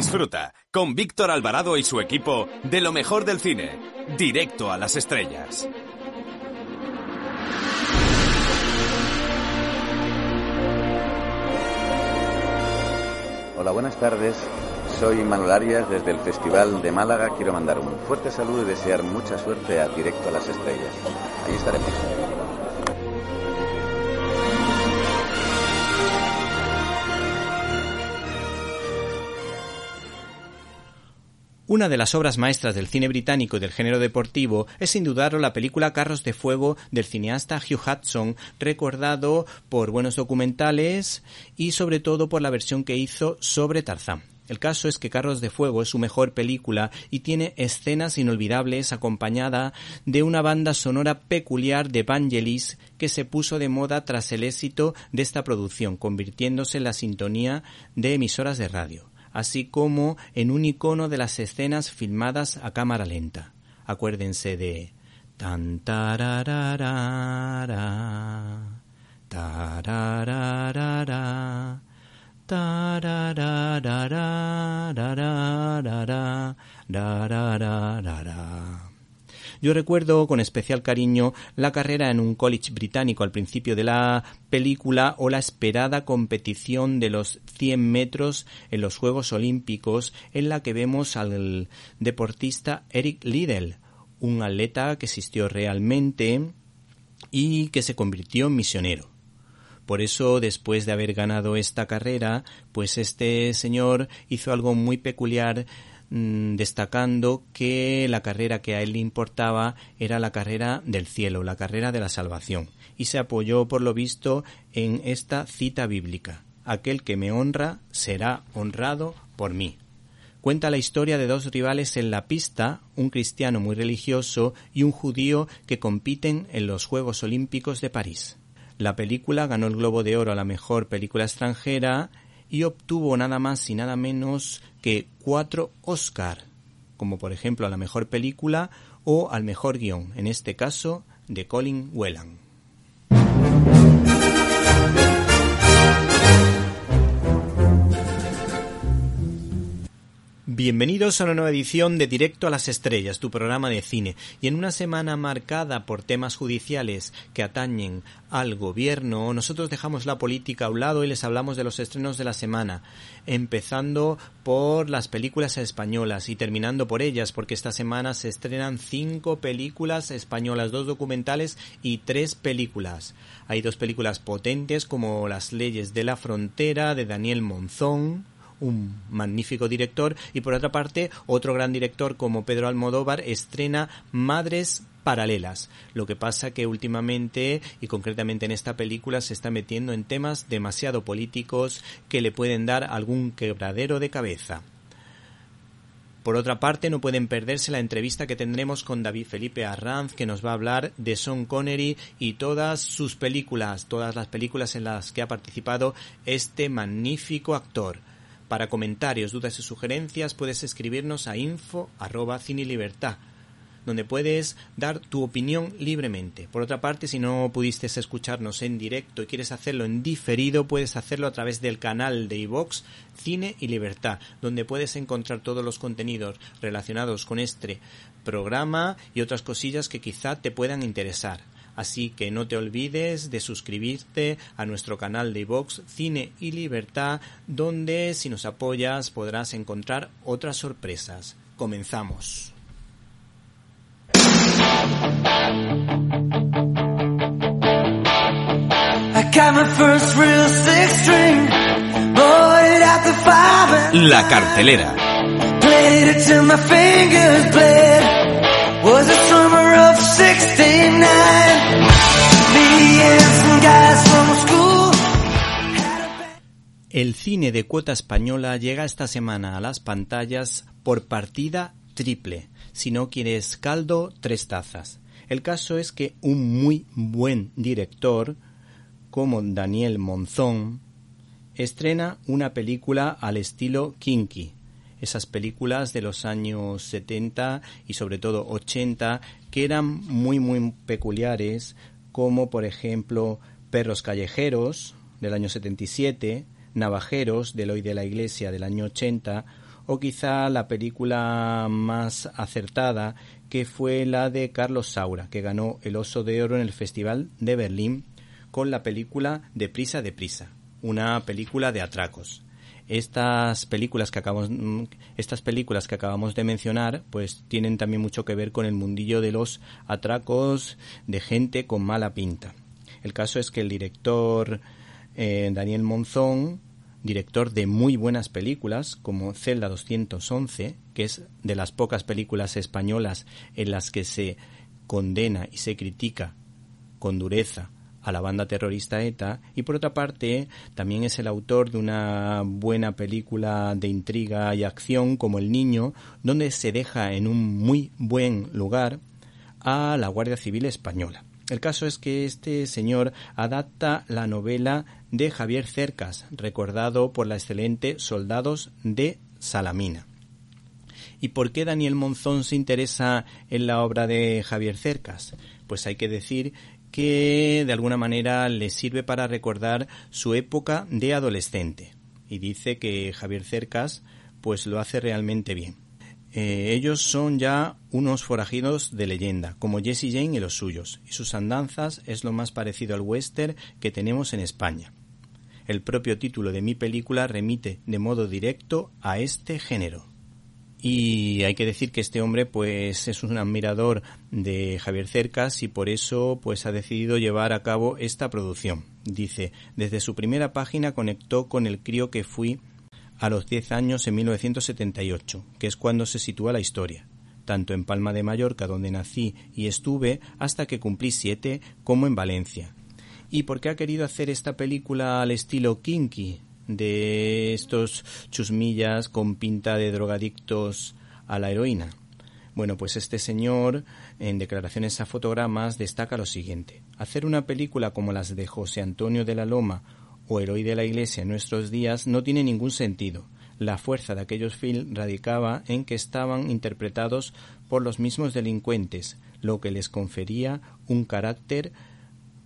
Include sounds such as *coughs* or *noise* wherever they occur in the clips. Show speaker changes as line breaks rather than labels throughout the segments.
Disfruta con Víctor Alvarado y su equipo de lo mejor del cine, directo a las estrellas.
Hola, buenas tardes. Soy Manuel Arias desde el Festival de Málaga. Quiero mandar un fuerte saludo y desear mucha suerte a Directo a las Estrellas. Ahí estaremos.
Una de las obras maestras del cine británico y del género deportivo es sin dudarlo la película Carros de Fuego del cineasta Hugh Hudson, recordado por buenos documentales y sobre todo por la versión que hizo sobre Tarzán. El caso es que Carros de Fuego es su mejor película y tiene escenas inolvidables acompañada de una banda sonora peculiar de Vangelis que se puso de moda tras el éxito de esta producción, convirtiéndose en la sintonía de emisoras de radio así como en un icono de las escenas filmadas a cámara lenta. Acuérdense de tan tarararara, tarararara, tarararara, yo recuerdo con especial cariño la carrera en un college británico al principio de la película o la esperada competición de los 100 metros en los Juegos Olímpicos en la que vemos al deportista Eric Liddell, un atleta que existió realmente y que se convirtió en misionero. Por eso, después de haber ganado esta carrera, pues este señor hizo algo muy peculiar Mm, destacando que la carrera que a él le importaba era la carrera del cielo, la carrera de la salvación, y se apoyó por lo visto en esta cita bíblica Aquel que me honra será honrado por mí. Cuenta la historia de dos rivales en la pista, un cristiano muy religioso y un judío que compiten en los Juegos Olímpicos de París. La película ganó el Globo de Oro a la mejor película extranjera y obtuvo nada más y nada menos que cuatro Oscar, como por ejemplo a la mejor película o al mejor guion, en este caso de Colin Whelan. Bienvenidos a una nueva edición de Directo a las Estrellas, tu programa de cine. Y en una semana marcada por temas judiciales que atañen al gobierno, nosotros dejamos la política a un lado y les hablamos de los estrenos de la semana, empezando por las películas españolas y terminando por ellas, porque esta semana se estrenan cinco películas españolas, dos documentales y tres películas. Hay dos películas potentes como Las leyes de la frontera de Daniel Monzón, un magnífico director y por otra parte otro gran director como Pedro Almodóvar estrena Madres paralelas. Lo que pasa que últimamente y concretamente en esta película se está metiendo en temas demasiado políticos que le pueden dar algún quebradero de cabeza. Por otra parte, no pueden perderse la entrevista que tendremos con David Felipe Arranz, que nos va a hablar de Sean Connery y todas sus películas, todas las películas en las que ha participado este magnífico actor. Para comentarios, dudas y sugerencias puedes escribirnos a info arroba libertad donde puedes dar tu opinión libremente. Por otra parte, si no pudiste escucharnos en directo y quieres hacerlo en diferido, puedes hacerlo a través del canal de iVox Cine y Libertad, donde puedes encontrar todos los contenidos relacionados con este programa y otras cosillas que quizá te puedan interesar. Así que no te olvides de suscribirte a nuestro canal de iVox Cine y Libertad, donde si nos apoyas podrás encontrar otras sorpresas. Comenzamos.
La cartelera.
El cine de cuota española llega esta semana a las pantallas por partida triple. Si no quieres caldo, tres tazas. El caso es que un muy buen director, como Daniel Monzón, estrena una película al estilo Kinky. Esas películas de los años 70 y sobre todo 80 que eran muy muy peculiares, como por ejemplo Perros Callejeros del año 77, Navajeros del Hoy de la Iglesia del año 80 o quizá la película más acertada que fue la de Carlos Saura, que ganó el Oso de Oro en el Festival de Berlín con la película De Prisa de Prisa, una película de atracos. Estas películas que acabamos estas películas que acabamos de mencionar pues tienen también mucho que ver con el mundillo de los atracos de gente con mala pinta. El caso es que el director eh, Daniel Monzón, director de muy buenas películas como Celda 211, que es de las pocas películas españolas en las que se condena y se critica con dureza a la banda terrorista ETA y por otra parte también es el autor de una buena película de intriga y acción como El Niño, donde se deja en un muy buen lugar a la Guardia Civil Española. El caso es que este señor adapta la novela de Javier Cercas, recordado por la excelente Soldados de Salamina. ¿Y por qué Daniel Monzón se interesa en la obra de Javier Cercas? Pues hay que decir que de alguna manera le sirve para recordar su época de adolescente. Y dice que Javier Cercas pues lo hace realmente bien. Eh, ellos son ya unos forajidos de leyenda, como Jesse Jane y los suyos, y sus andanzas es lo más parecido al western que tenemos en España. El propio título de mi película remite de modo directo a este género. Y hay que decir que este hombre pues es un admirador de Javier Cercas y por eso pues ha decidido llevar a cabo esta producción. Dice, desde su primera página conectó con el crío que fui a los 10 años en 1978, que es cuando se sitúa la historia, tanto en Palma de Mallorca, donde nací y estuve, hasta que cumplí siete, como en Valencia. ¿Y por qué ha querido hacer esta película al estilo kinky, de estos chusmillas con pinta de drogadictos a la heroína? Bueno, pues este señor, en declaraciones a fotogramas, destaca lo siguiente. Hacer una película como las de José Antonio de la Loma o héroe de la Iglesia en nuestros días no tiene ningún sentido. La fuerza de aquellos films radicaba en que estaban interpretados por los mismos delincuentes, lo que les confería un carácter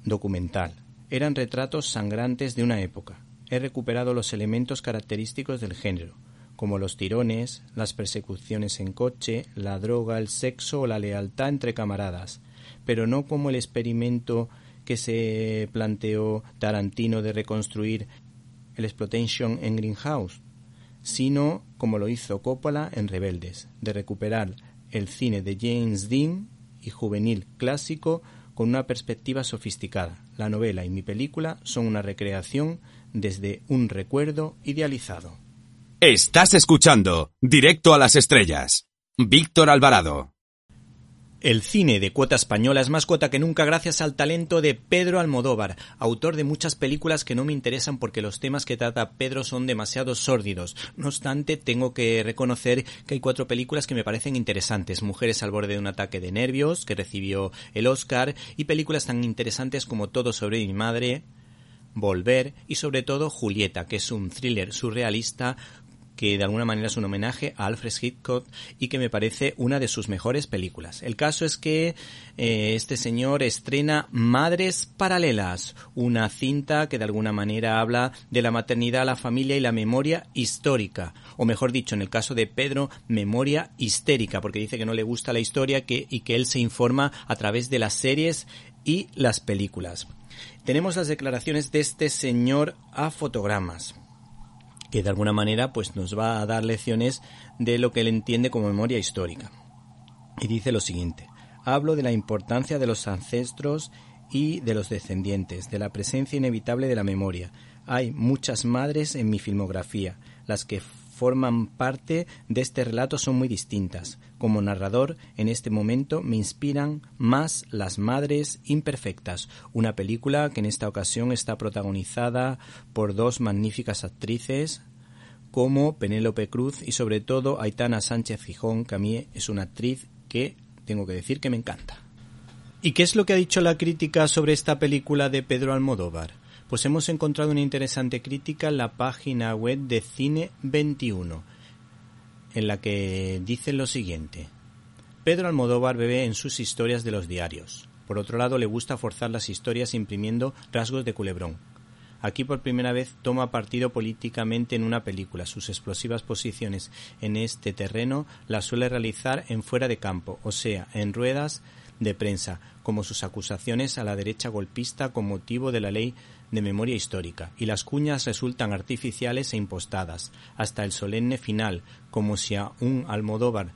documental. Eran retratos sangrantes de una época. He recuperado los elementos característicos del género, como los tirones, las persecuciones en coche, la droga, el sexo o la lealtad entre camaradas, pero no como el experimento que se planteó Tarantino de reconstruir el exploitation en Greenhouse, sino como lo hizo Coppola en Rebeldes, de recuperar el cine de James Dean y juvenil clásico con una perspectiva sofisticada. La novela y mi película son una recreación desde un recuerdo idealizado.
Estás escuchando Directo a las Estrellas. Víctor Alvarado.
El cine de cuota española es más cuota que nunca gracias al talento de Pedro Almodóvar, autor de muchas películas que no me interesan porque los temas que trata Pedro son demasiado sórdidos. No obstante, tengo que reconocer que hay cuatro películas que me parecen interesantes. Mujeres al borde de un ataque de nervios, que recibió el Oscar, y películas tan interesantes como Todo sobre mi madre, Volver y sobre todo Julieta, que es un thriller surrealista que de alguna manera es un homenaje a Alfred Hitchcock y que me parece una de sus mejores películas. El caso es que eh, este señor estrena Madres Paralelas, una cinta que de alguna manera habla de la maternidad, la familia y la memoria histórica, o mejor dicho, en el caso de Pedro, memoria histérica, porque dice que no le gusta la historia y que él se informa a través de las series y las películas. Tenemos las declaraciones de este señor a fotogramas que de alguna manera pues nos va a dar lecciones de lo que él entiende como memoria histórica. Y dice lo siguiente: Hablo de la importancia de los ancestros y de los descendientes, de la presencia inevitable de la memoria. Hay muchas madres en mi filmografía, las que forman parte de este relato son muy distintas. Como narrador, en este momento me inspiran más Las Madres Imperfectas, una película que en esta ocasión está protagonizada por dos magníficas actrices como Penélope Cruz y sobre todo Aitana Sánchez Gijón, que a mí es una actriz que tengo que decir que me encanta. ¿Y qué es lo que ha dicho la crítica sobre esta película de Pedro Almodóvar? Pues hemos encontrado una interesante crítica en la página web de Cine 21, en la que dice lo siguiente. Pedro Almodóvar bebe en sus historias de los diarios. Por otro lado, le gusta forzar las historias imprimiendo rasgos de culebrón. Aquí por primera vez toma partido políticamente en una película. Sus explosivas posiciones en este terreno las suele realizar en fuera de campo, o sea, en ruedas de prensa, como sus acusaciones a la derecha golpista con motivo de la ley de memoria histórica, y las cuñas resultan artificiales e impostadas, hasta el solemne final, como si a un Almodóvar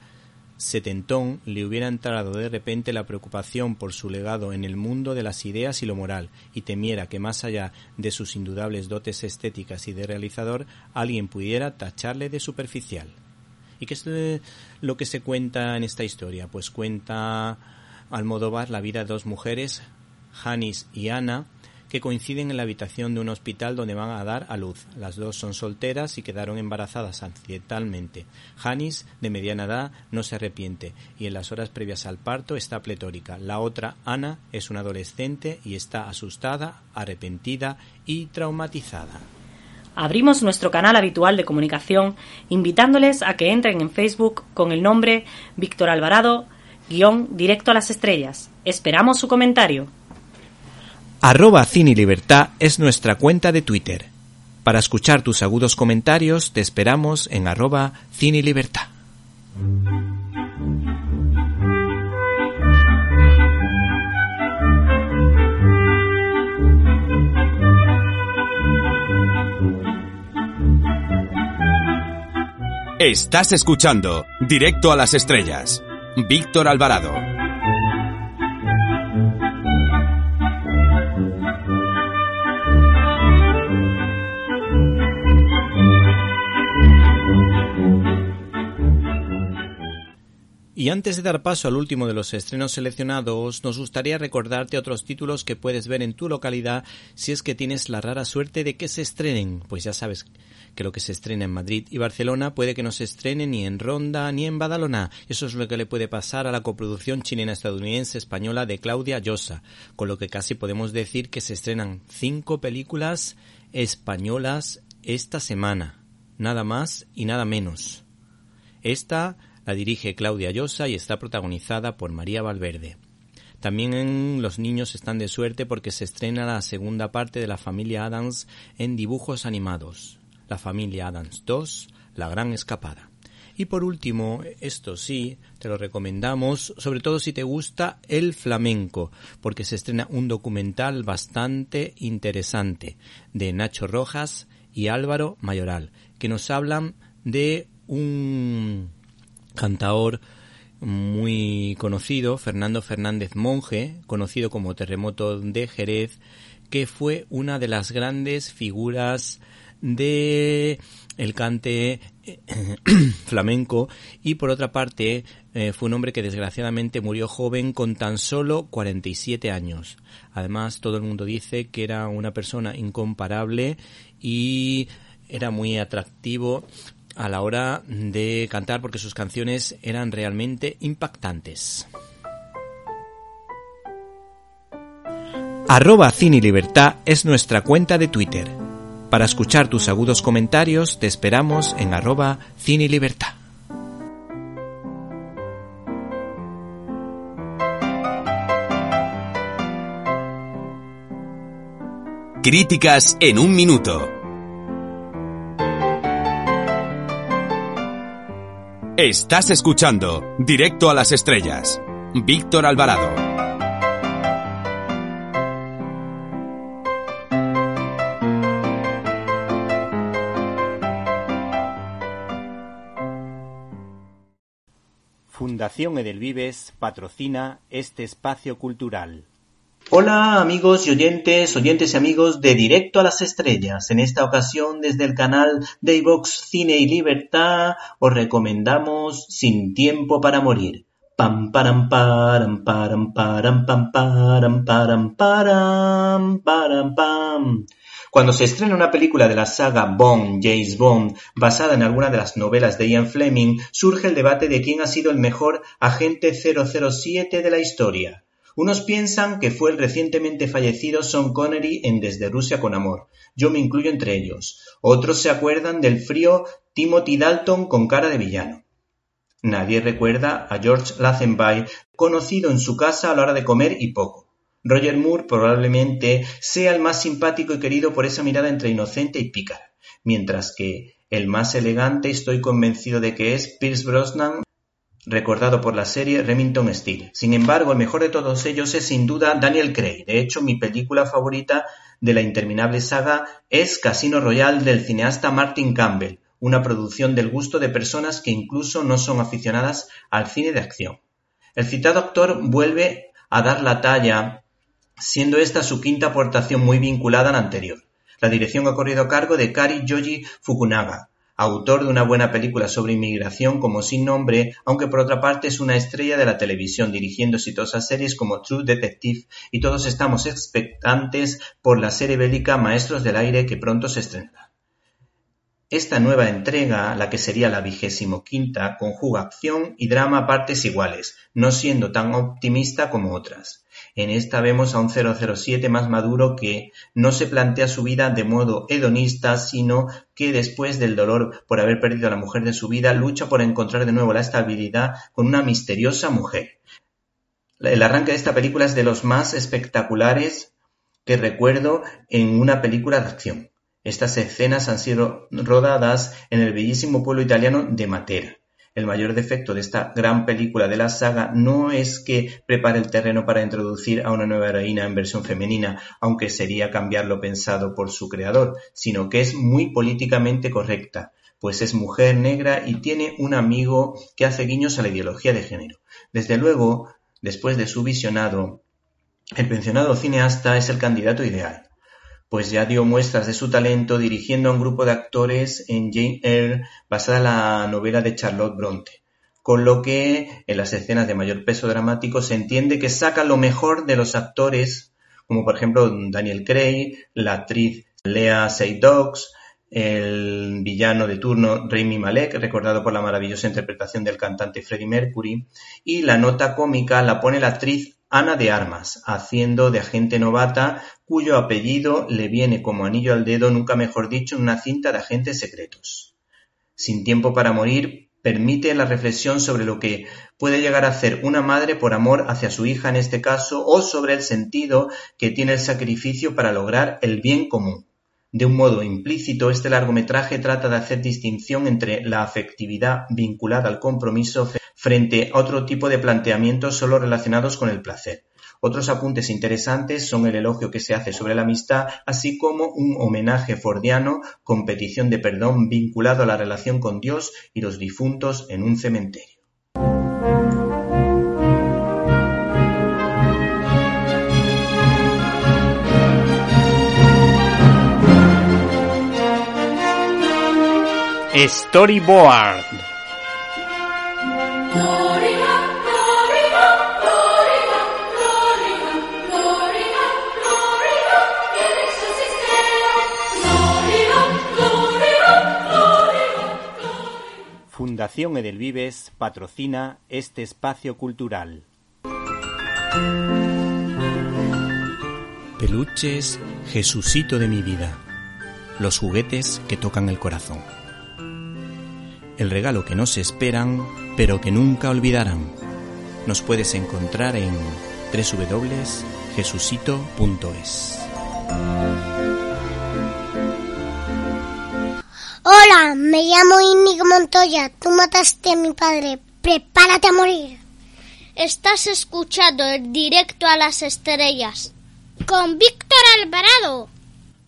setentón le hubiera entrado de repente la preocupación por su legado en el mundo de las ideas y lo moral, y temiera que más allá de sus indudables dotes estéticas y de realizador, alguien pudiera tacharle de superficial. ¿Y qué es lo que se cuenta en esta historia? Pues cuenta Almodóvar la vida de dos mujeres, Janis y Ana, que coinciden en la habitación de un hospital donde van a dar a luz. Las dos son solteras y quedaron embarazadas accidentalmente. Janis, de mediana edad, no se arrepiente y en las horas previas al parto está pletórica. La otra, Ana, es una adolescente y está asustada, arrepentida y traumatizada.
Abrimos nuestro canal habitual de comunicación invitándoles a que entren en Facebook con el nombre Víctor Alvarado guion directo a las estrellas. Esperamos su comentario.
Arroba Cine Libertad es nuestra cuenta de Twitter. Para escuchar tus agudos comentarios te esperamos en arroba Cine Libertad.
Estás escuchando Directo a las Estrellas Víctor Alvarado.
Y antes de dar paso al último de los estrenos seleccionados, nos gustaría recordarte otros títulos que puedes ver en tu localidad si es que tienes la rara suerte de que se estrenen. Pues ya sabes que lo que se estrena en Madrid y Barcelona puede que no se estrene ni en Ronda ni en Badalona. Eso es lo que le puede pasar a la coproducción chilena-estadounidense española de Claudia Llosa, con lo que casi podemos decir que se estrenan cinco películas españolas esta semana. Nada más y nada menos. Esta la dirige Claudia Llosa y está protagonizada por María Valverde. También los niños están de suerte porque se estrena la segunda parte de la familia Adams en dibujos animados. La familia Adams 2, La Gran Escapada. Y por último, esto sí, te lo recomendamos, sobre todo si te gusta el flamenco, porque se estrena un documental bastante interesante de Nacho Rojas y Álvaro Mayoral, que nos hablan de un cantaor muy conocido, Fernando Fernández Monje, conocido como Terremoto de Jerez, que fue una de las grandes figuras de el cante eh, *coughs* flamenco y por otra parte eh, fue un hombre que desgraciadamente murió joven con tan solo 47 años. Además todo el mundo dice que era una persona incomparable y era muy atractivo a la hora de cantar porque sus canciones eran realmente impactantes. Arroba Cine es nuestra cuenta de Twitter. Para escuchar tus agudos comentarios te esperamos en arroba cine.
Críticas en un minuto. Estás escuchando Directo a las Estrellas. Víctor Alvarado.
Fundación Edelvives patrocina este espacio cultural. Hola amigos y oyentes, oyentes y amigos de Directo a las Estrellas. En esta ocasión desde el canal de Cine y Libertad os recomendamos Sin Tiempo para Morir. Pam param param param param pam param param pam. Cuando se estrena una película de la saga Bond, James Bond, basada en alguna de las novelas de Ian Fleming, surge el debate de quién ha sido el mejor agente 007 de la historia. Unos piensan que fue el recientemente fallecido Sean Connery en Desde Rusia con Amor. Yo me incluyo entre ellos. Otros se acuerdan del frío Timothy Dalton con cara de villano. Nadie recuerda a George Lazenby, conocido en su casa a la hora de comer y poco. Roger Moore probablemente sea el más simpático y querido por esa mirada entre inocente y pícara, mientras que el más elegante estoy convencido de que es Pierce Brosnan recordado por la serie Remington Steele. Sin embargo, el mejor de todos ellos es sin duda Daniel Craig. De hecho, mi película favorita de la interminable saga es Casino Royale del cineasta Martin Campbell, una producción del gusto de personas que incluso no son aficionadas al cine de acción. El citado actor vuelve a dar la talla, siendo esta su quinta aportación muy vinculada a la anterior. La dirección ha corrido a cargo de Kari Yoji Fukunaga, autor de una buena película sobre inmigración como Sin nombre, aunque por otra parte es una estrella de la televisión, dirigiendo exitosas series como True Detective, y todos estamos expectantes por la serie bélica Maestros del Aire que pronto se estrenará. Esta nueva entrega, la que sería la vigésimo quinta, conjuga acción y drama a partes iguales, no siendo tan optimista como otras. En esta vemos a un 007 más maduro que no se plantea su vida de modo hedonista, sino que después del dolor por haber perdido a la mujer de su vida, lucha por encontrar de nuevo la estabilidad con una misteriosa mujer. El arranque de esta película es de los más espectaculares que recuerdo en una película de acción. Estas escenas han sido rodadas en el bellísimo pueblo italiano de Matera. El mayor defecto de esta gran película de la saga no es que prepare el terreno para introducir a una nueva heroína en versión femenina, aunque sería cambiar lo pensado por su creador, sino que es muy políticamente correcta, pues es mujer negra y tiene un amigo que hace guiños a la ideología de género. Desde luego, después de su visionado, el pensionado cineasta es el candidato ideal pues ya dio muestras de su talento dirigiendo a un grupo de actores en Jane Eyre basada en la novela de Charlotte Bronte, con lo que en las escenas de mayor peso dramático se entiende que saca lo mejor de los actores, como por ejemplo Daniel Craig, la actriz Lea Seydoux, el villano de turno Rami Malek, recordado por la maravillosa interpretación del cantante Freddie Mercury, y la nota cómica la pone la actriz Ana de Armas, haciendo de agente novata cuyo apellido le viene como anillo al dedo, nunca mejor dicho, en una cinta de agentes secretos. Sin tiempo para morir, permite la reflexión sobre lo que puede llegar a hacer una madre por amor hacia su hija en este caso, o sobre el sentido que tiene el sacrificio para lograr el bien común. De un modo implícito, este largometraje trata de hacer distinción entre la afectividad vinculada al compromiso frente a otro tipo de planteamientos solo relacionados con el placer. Otros apuntes interesantes son el elogio que se hace sobre la amistad, así como un homenaje fordiano con petición de perdón vinculado a la relación con Dios y los difuntos en un cementerio.
Storyboard Fundación Edelvives patrocina este espacio cultural.
Peluches, Jesucito de mi vida. Los juguetes que tocan el corazón. El regalo que no se esperan, pero que nunca olvidarán. Nos puedes encontrar en www.jesucito.es.
Hola, me llamo Inigo Montoya. Tú mataste a mi padre. Prepárate a morir.
Estás escuchando el directo a las estrellas con Víctor Alvarado.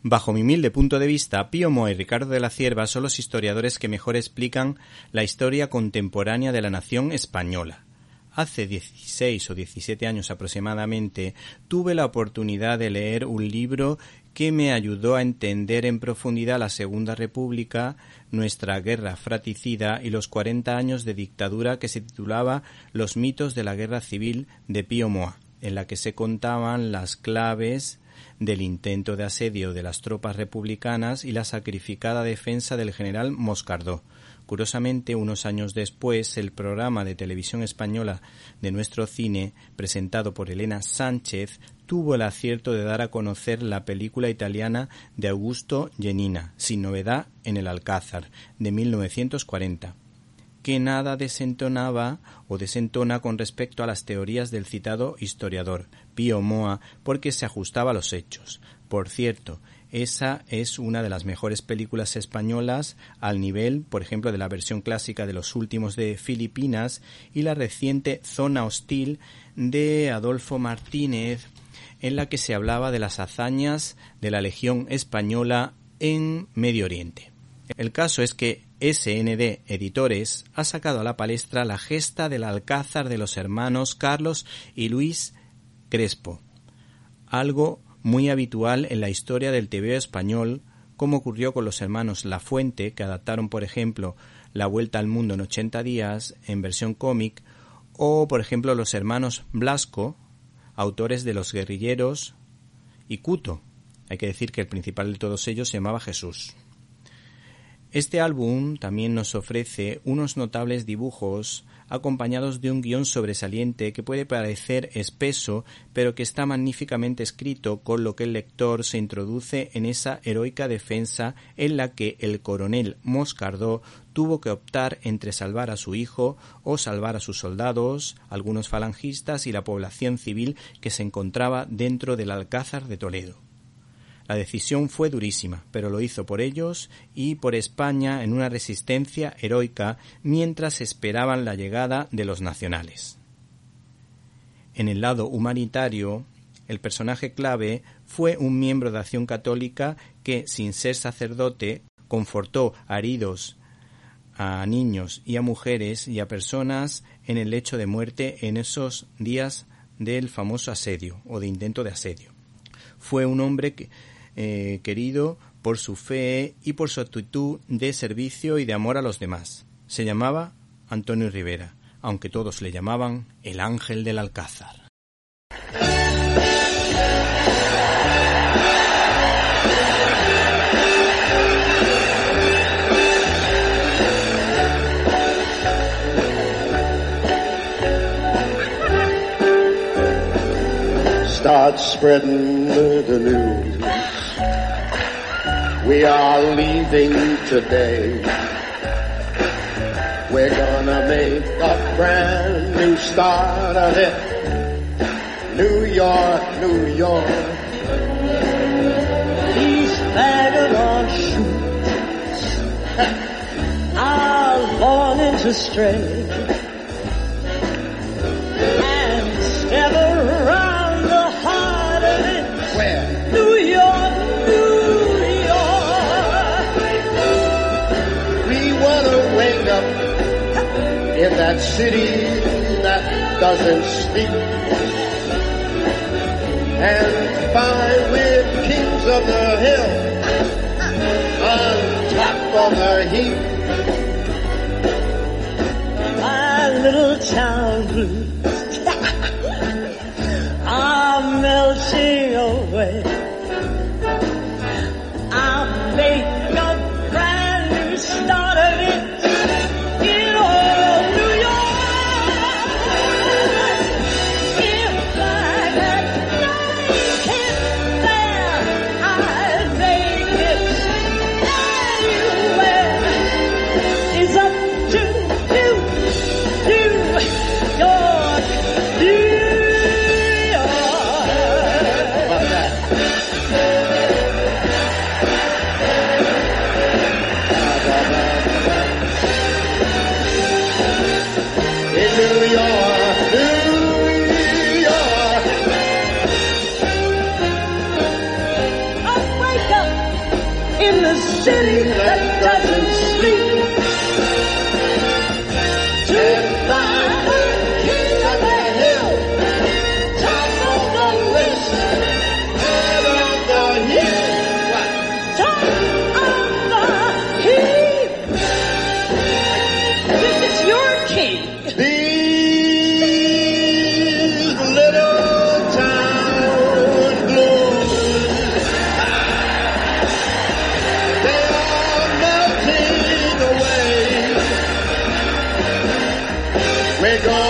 Bajo mi humilde punto de vista, Pío Mo y Ricardo de la Cierva son los historiadores que mejor explican la historia contemporánea de la nación española. hace 16 o 17 años aproximadamente, tuve la oportunidad de leer un libro que me ayudó a entender en profundidad la Segunda República, nuestra guerra fratricida y los 40 años de dictadura que se titulaba Los mitos de la guerra civil de Pío Moa, en la que se contaban las claves del intento de asedio de las tropas republicanas y la sacrificada defensa del general Moscardó. Curiosamente, unos años después, el programa de televisión española de nuestro cine, presentado por Elena Sánchez, tuvo el acierto de dar a conocer la película italiana de Augusto Genina, Sin novedad en el Alcázar, de 1940 que nada desentonaba o desentona con respecto a las teorías del citado historiador Pío Moa porque se ajustaba a los hechos. Por cierto, esa es una de las mejores películas españolas al nivel, por ejemplo, de la versión clásica de los últimos de Filipinas y la reciente Zona Hostil de Adolfo Martínez, en la que se hablaba de las hazañas de la Legión Española en Medio Oriente. El caso es que SND Editores ha sacado a la palestra la gesta del alcázar de los hermanos Carlos y Luis Crespo, algo muy habitual en la historia del TV español, como ocurrió con los hermanos La Fuente, que adaptaron, por ejemplo, La Vuelta al Mundo en 80 días en versión cómic, o, por ejemplo, los hermanos Blasco, autores de Los Guerrilleros y Cuto. Hay que decir que el principal de todos ellos se llamaba Jesús. Este álbum también nos ofrece unos notables dibujos acompañados de un guion sobresaliente que puede parecer espeso, pero que está magníficamente escrito, con lo que el lector se introduce en esa heroica defensa en la que el coronel Moscardó tuvo que optar entre salvar a su hijo o salvar a sus soldados, algunos falangistas y la población civil que se encontraba dentro del Alcázar de Toledo. La decisión fue durísima, pero lo hizo por ellos y por España en una resistencia heroica mientras esperaban la llegada de los nacionales. En el lado humanitario, el personaje clave fue un miembro de Acción Católica que, sin ser sacerdote, confortó a heridos, a niños y a mujeres y a personas en el lecho de muerte en esos días del famoso asedio o de intento de asedio. Fue un hombre que, eh, querido por su fe y por su actitud de servicio y de amor a los demás. Se llamaba Antonio Rivera, aunque todos le llamaban el ángel del Alcázar.
We are leaving today. We're gonna make a brand new start of it. New York, New York.
These shoes are born to stray.
City that doesn't sleep. And find we're kings of the hill on top of the heap.
My little town blues are melting
Go.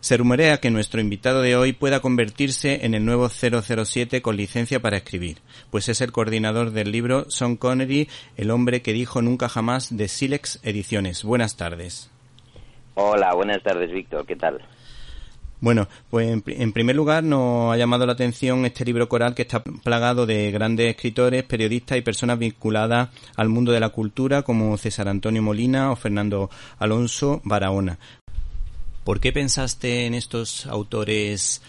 Se rumorea que nuestro invitado de hoy pueda convertirse en el nuevo 007 con licencia para escribir, pues es el coordinador del libro Sean Connery, el hombre que dijo nunca jamás de Silex Ediciones. Buenas tardes.
Hola, buenas tardes, Víctor. ¿Qué tal?
Bueno, pues en, en primer lugar nos ha llamado la atención este libro coral que está plagado de grandes escritores, periodistas y personas vinculadas al mundo de la cultura como César Antonio Molina o Fernando Alonso Barahona. ¿Por qué pensaste en estos autores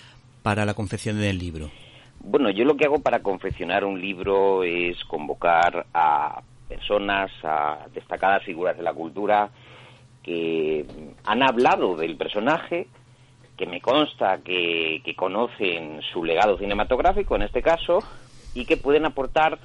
para la confección del libro?
Bueno, yo lo que hago para confeccionar un libro es convocar a personas, a destacadas figuras de la cultura que han hablado del personaje, que me consta que, que conocen su legado cinematográfico en este caso y que pueden aportar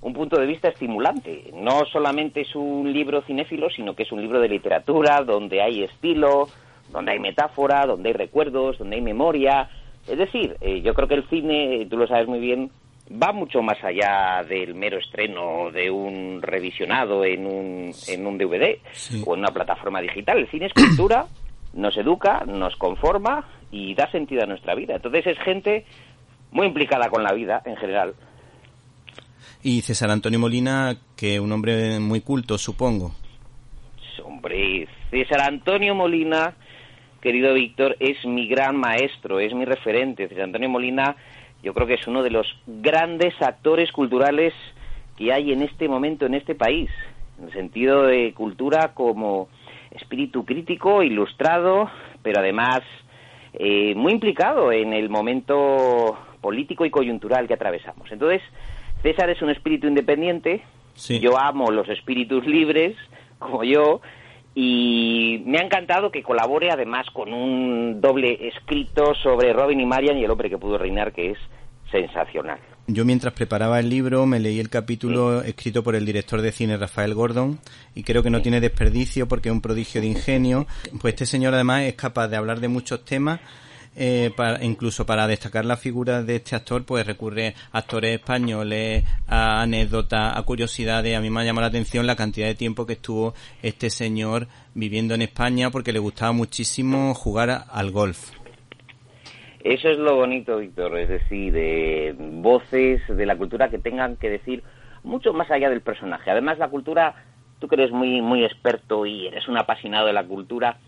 un punto de vista estimulante. No solamente es un libro cinéfilo, sino que es un libro de literatura donde hay estilo, donde hay metáfora, donde hay recuerdos, donde hay memoria. Es decir, eh, yo creo que el cine, tú lo sabes muy bien, va mucho más allá del mero estreno de un revisionado en un, en un DVD o en una plataforma digital. El cine es cultura, *clears throat* nos educa, nos conforma y da sentido a nuestra vida. Entonces es gente muy implicada con la vida en general.
Y César Antonio Molina, que un hombre muy culto, supongo.
Hombre, César Antonio Molina, querido Víctor, es mi gran maestro, es mi referente. César Antonio Molina, yo creo que es uno de los grandes actores culturales que hay en este momento en este país, en el sentido de cultura como espíritu crítico, ilustrado, pero además eh, muy implicado en el momento político y coyuntural que atravesamos. Entonces, César es un espíritu independiente, yo amo los espíritus libres, como yo, y me ha encantado que colabore además con un doble escrito sobre Robin y Marian y el hombre que pudo reinar, que es sensacional.
Yo mientras preparaba el libro me leí el capítulo escrito por el director de cine Rafael Gordon y creo que no tiene desperdicio porque es un prodigio de ingenio. Pues este señor además es capaz de hablar de muchos temas. Eh, para, incluso para destacar la figura de este actor, pues recurre a actores españoles, a anécdotas, a curiosidades. A mí me ha llamado la atención la cantidad de tiempo que estuvo este señor viviendo en España porque le gustaba muchísimo jugar al golf.
Eso es lo bonito, Víctor, es decir, eh, voces de la cultura que tengan que decir mucho más allá del personaje. Además, la cultura, tú que eres muy, muy experto y eres un apasionado de la cultura,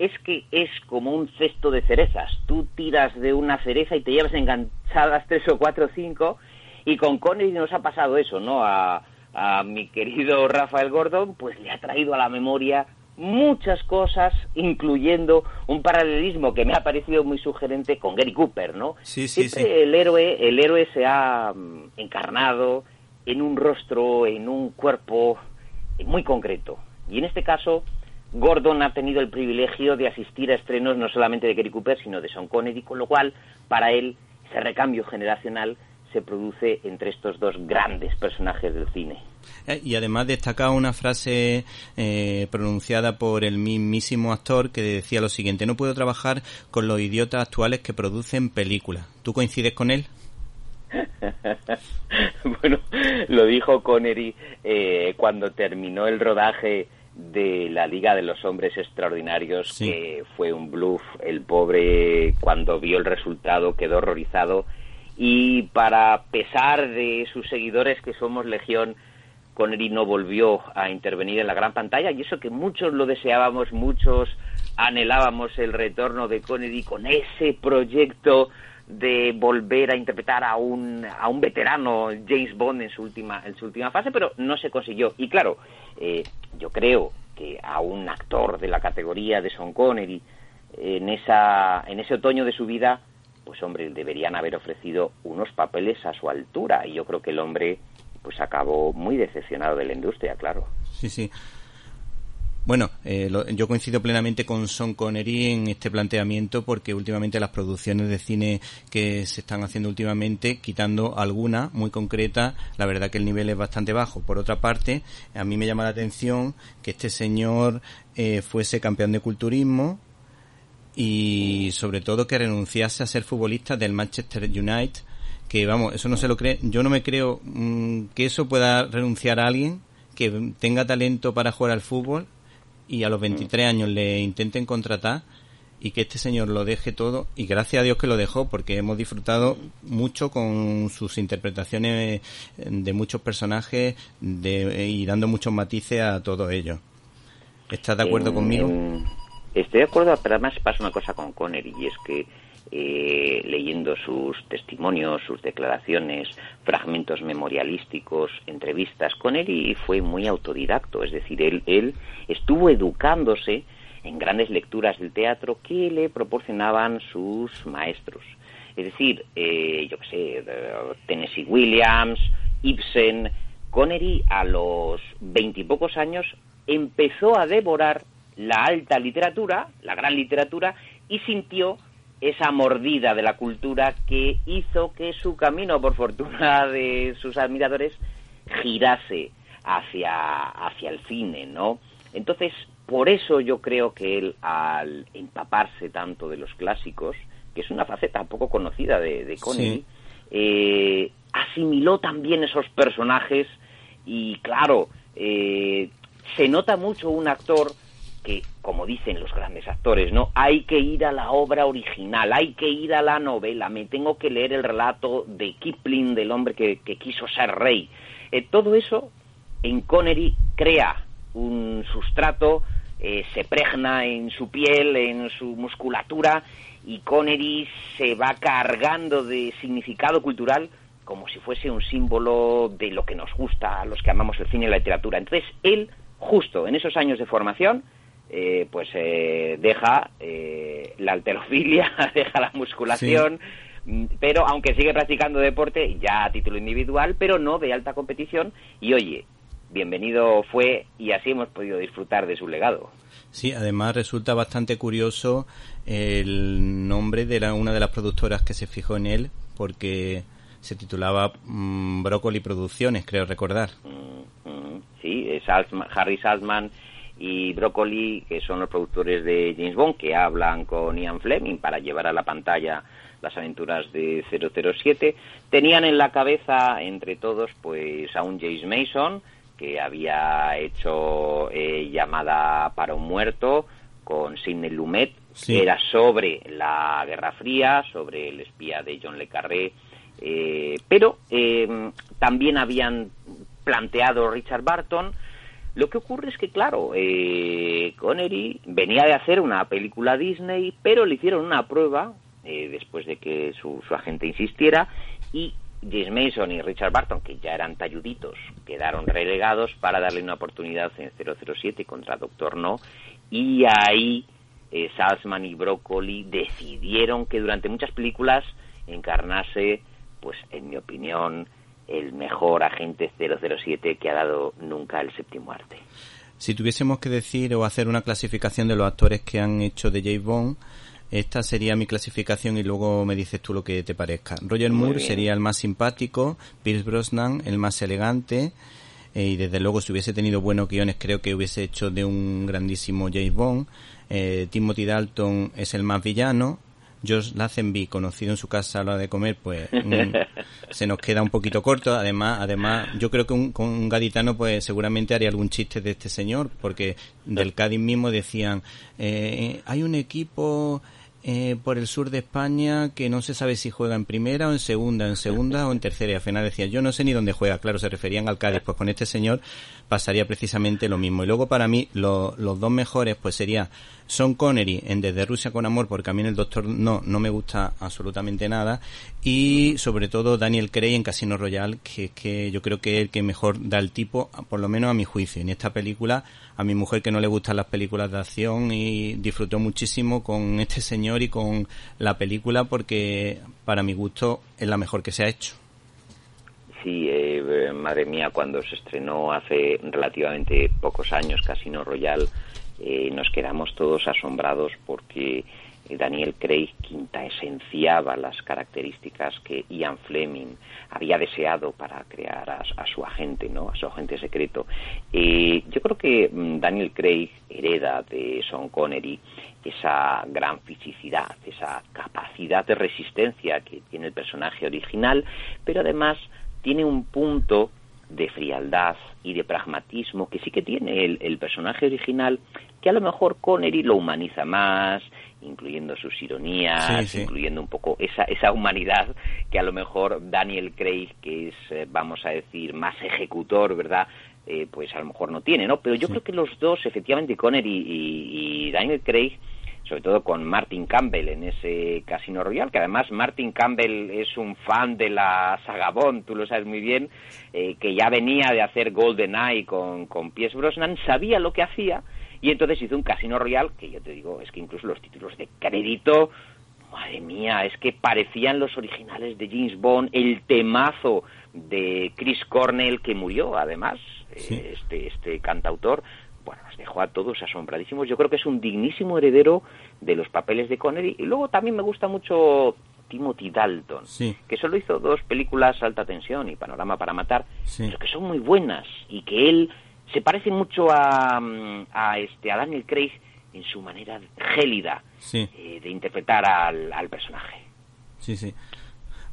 es que es como un cesto de cerezas. Tú tiras de una cereza y te llevas enganchadas tres o cuatro o cinco, y con Connery nos ha pasado eso, ¿no? A, a mi querido Rafael Gordon, pues le ha traído a la memoria muchas cosas, incluyendo un paralelismo que me ha parecido muy sugerente con Gary Cooper, ¿no?
Sí, sí,
Siempre
sí.
el héroe, el héroe se ha mm, encarnado en un rostro, en un cuerpo muy concreto. Y en este caso, Gordon ha tenido el privilegio de asistir a estrenos no solamente de Gary Cooper, sino de Sean Connery, con lo cual, para él, ese recambio generacional se produce entre estos dos grandes personajes del cine.
Eh, Y además destaca una frase eh, pronunciada por el mismísimo actor que decía lo siguiente, no puedo trabajar con los idiotas actuales que producen películas. ¿Tú coincides con él? *laughs*
bueno, lo dijo Connery eh, cuando terminó el rodaje de la Liga de los Hombres Extraordinarios, que fue un bluff. El pobre, cuando vio el resultado, quedó horrorizado. Y para pesar de sus seguidores, que somos Legión, Connery no volvió a intervenir en la gran pantalla. Y eso que muchos lo deseábamos, muchos anhelábamos el retorno de Connery con ese proyecto de volver a interpretar a un, a un veterano James Bond en su última en su última fase, pero no se consiguió. Y claro, eh, yo creo que a un actor de la categoría de Sean Connery en esa en ese otoño de su vida, pues hombre, deberían haber ofrecido unos papeles a su altura y yo creo que el hombre pues acabó muy decepcionado de la industria, claro.
Sí, sí. Bueno, eh, yo coincido plenamente con Son Connery en este planteamiento porque últimamente las producciones de cine que se están haciendo últimamente, quitando alguna muy concreta, la verdad que el nivel es bastante bajo. Por otra parte, a mí me llama la atención que este señor eh, fuese campeón de culturismo y sobre todo que renunciase a ser futbolista del Manchester United, que vamos, eso no se lo cree, yo no me creo mm, que eso pueda renunciar alguien que tenga talento para jugar al fútbol y a los 23 años le intenten contratar y que este señor lo deje todo y gracias a Dios que lo dejó porque hemos disfrutado mucho con sus interpretaciones de muchos personajes de, y dando muchos matices a todo ello. ¿Estás de acuerdo conmigo?
Estoy de acuerdo, pero además pasa una cosa con Connery y es que eh, leyendo sus testimonios, sus declaraciones, fragmentos memorialísticos, entrevistas con él y fue muy autodidacto, es decir, él, estuvo educándose en grandes lecturas del teatro que le proporcionaban sus maestros. Es decir, eh, yo qué sé, Tennessee Williams, Ibsen, Connery a los veintipocos años empezó a devorar la alta literatura, la gran literatura, y sintió esa mordida de la cultura que hizo que su camino, por fortuna de sus admiradores, girase hacia, hacia el cine, ¿no? Entonces, por eso yo creo que él, al empaparse tanto de los clásicos, que es una faceta poco conocida de, de Connery, eh, asimiló también esos personajes y, claro, eh, se nota mucho un actor que, como dicen los grandes actores, ¿no? Hay que ir a la obra original, hay que ir a la novela, me tengo que leer el relato de Kipling, del hombre que, quiso ser rey. Eh, todo eso en Connery crea un sustrato, eh, se pregna en su piel, en su musculatura, y Connery se va cargando de significado cultural como si fuese un símbolo de lo que nos gusta a los que amamos el cine y la literatura. Entonces, él, justo en esos años de formación, eh, pues eh, deja eh, la alterofilia, *laughs* deja la musculación, mm, pero aunque sigue practicando deporte, ya a título individual, pero no de alta competición, y oye, bienvenido fue y así hemos podido disfrutar de su legado.
Sí, además resulta bastante curioso el nombre de la, una de las productoras que se fijó en él, porque se titulaba mm, Broccoli Producciones, creo recordar.
Mm, sí, es Harry Saltman y Broccoli, que son los productores de James Bond, que hablan con Ian Fleming para llevar a la pantalla las aventuras de 007, tenían en la cabeza entre todos pues a un James Mason que había hecho eh, llamada para un muerto con Sidney Lumet, que era sobre la Guerra Fría, sobre el espía de John Le Carré, eh, pero eh, también habían planteado Richard Barton, lo que ocurre es que, claro, eh, Connery venía de hacer una película Disney, pero le hicieron una prueba eh, después de que su, agente insistiera y James Mason y Richard Barton, que ya eran talluditos, quedaron relegados para darle una oportunidad en 007 contra Doctor No y ahí eh, Salzman y Broccoli decidieron que durante muchas películas encarnase, pues en mi opinión, el mejor agente 007 que ha dado nunca el séptimo arte.
Si tuviésemos que decir o hacer una clasificación de los actores que han hecho de James Bond, esta sería mi clasificación y luego me dices tú lo que te parezca. Roger Moore sería el más simpático, Pierce Brosnan el más elegante eh, y desde luego si hubiese tenido buenos guiones creo que hubiese hecho de un grandísimo James Bond. Eh, Timothy Dalton es el más villano, Josh Lazenby, conocido en su casa a la hora de comer, pues mm, *laughs* se nos queda un poquito corto. Además, además yo creo que un, con un gaditano pues seguramente haría algún chiste de este señor, porque del Cádiz mismo decían, eh, hay un equipo eh, por el sur de España que no se sabe si juega en primera o en segunda, en segunda o en tercera. Y al final decía, yo no sé ni dónde juega. Claro, se referían al Cádiz. Pues con este señor pasaría precisamente lo mismo. Y luego para mí los dos mejores pues sería Son Connery en Desde Rusia con Amor, porque a mí el Doctor no, no me gusta absolutamente nada. Y sobre todo Daniel Craig en Casino Royale, que es que yo creo que es el que mejor da el tipo, por lo menos a mi juicio. En esta película, a mi mujer que no le gustan las películas de acción y disfrutó muchísimo con este señor y con la película porque para mi gusto es la mejor que se ha hecho.
Sí, eh, madre mía, cuando se estrenó hace relativamente pocos años Casino Royale, eh, nos quedamos todos asombrados porque Daniel Craig quinta esenciaba las características que Ian Fleming había deseado para crear a, su agente, ¿no? A su agente secreto. Eh, yo creo que mm, Daniel Craig hereda de Sean Connery esa gran fisicidad, esa capacidad de resistencia que tiene el personaje original, pero además tiene un punto de frialdad y de pragmatismo que sí que tiene el, personaje original, que a lo mejor Connery lo humaniza más, incluyendo sus ironías, incluyendo un poco esa, esa humanidad que a lo mejor Daniel Craig, que es, eh, vamos a decir, más ejecutor, ¿verdad? Eh, pues a lo mejor no tiene, ¿no? Pero yo creo que los dos, efectivamente, Connery y, y Daniel Craig, sobre todo con Martin Campbell en ese Casino Royal, que además Martin Campbell es un fan de la saga Bond, tú lo sabes muy bien, eh, que ya venía de hacer GoldenEye con, con Pierce Brosnan, sabía lo que hacía y entonces hizo un Casino Royal, que yo te digo, es que incluso los títulos de crédito, madre mía, es que parecían los originales de James Bond, el temazo de Chris Cornell, que murió además, eh, este, este cantautor, bueno, nos dejó a todos asombradísimos. Yo creo que es un dignísimo heredero de los papeles de Connery. Y luego también me gusta mucho Timothy Dalton, que solo hizo dos películas Alta Tensión y Panorama para Matar, pero que son muy buenas y que él se parece mucho a, a, este, a Daniel Craig en su manera gélida eh, de interpretar al, al personaje.
Sí, sí.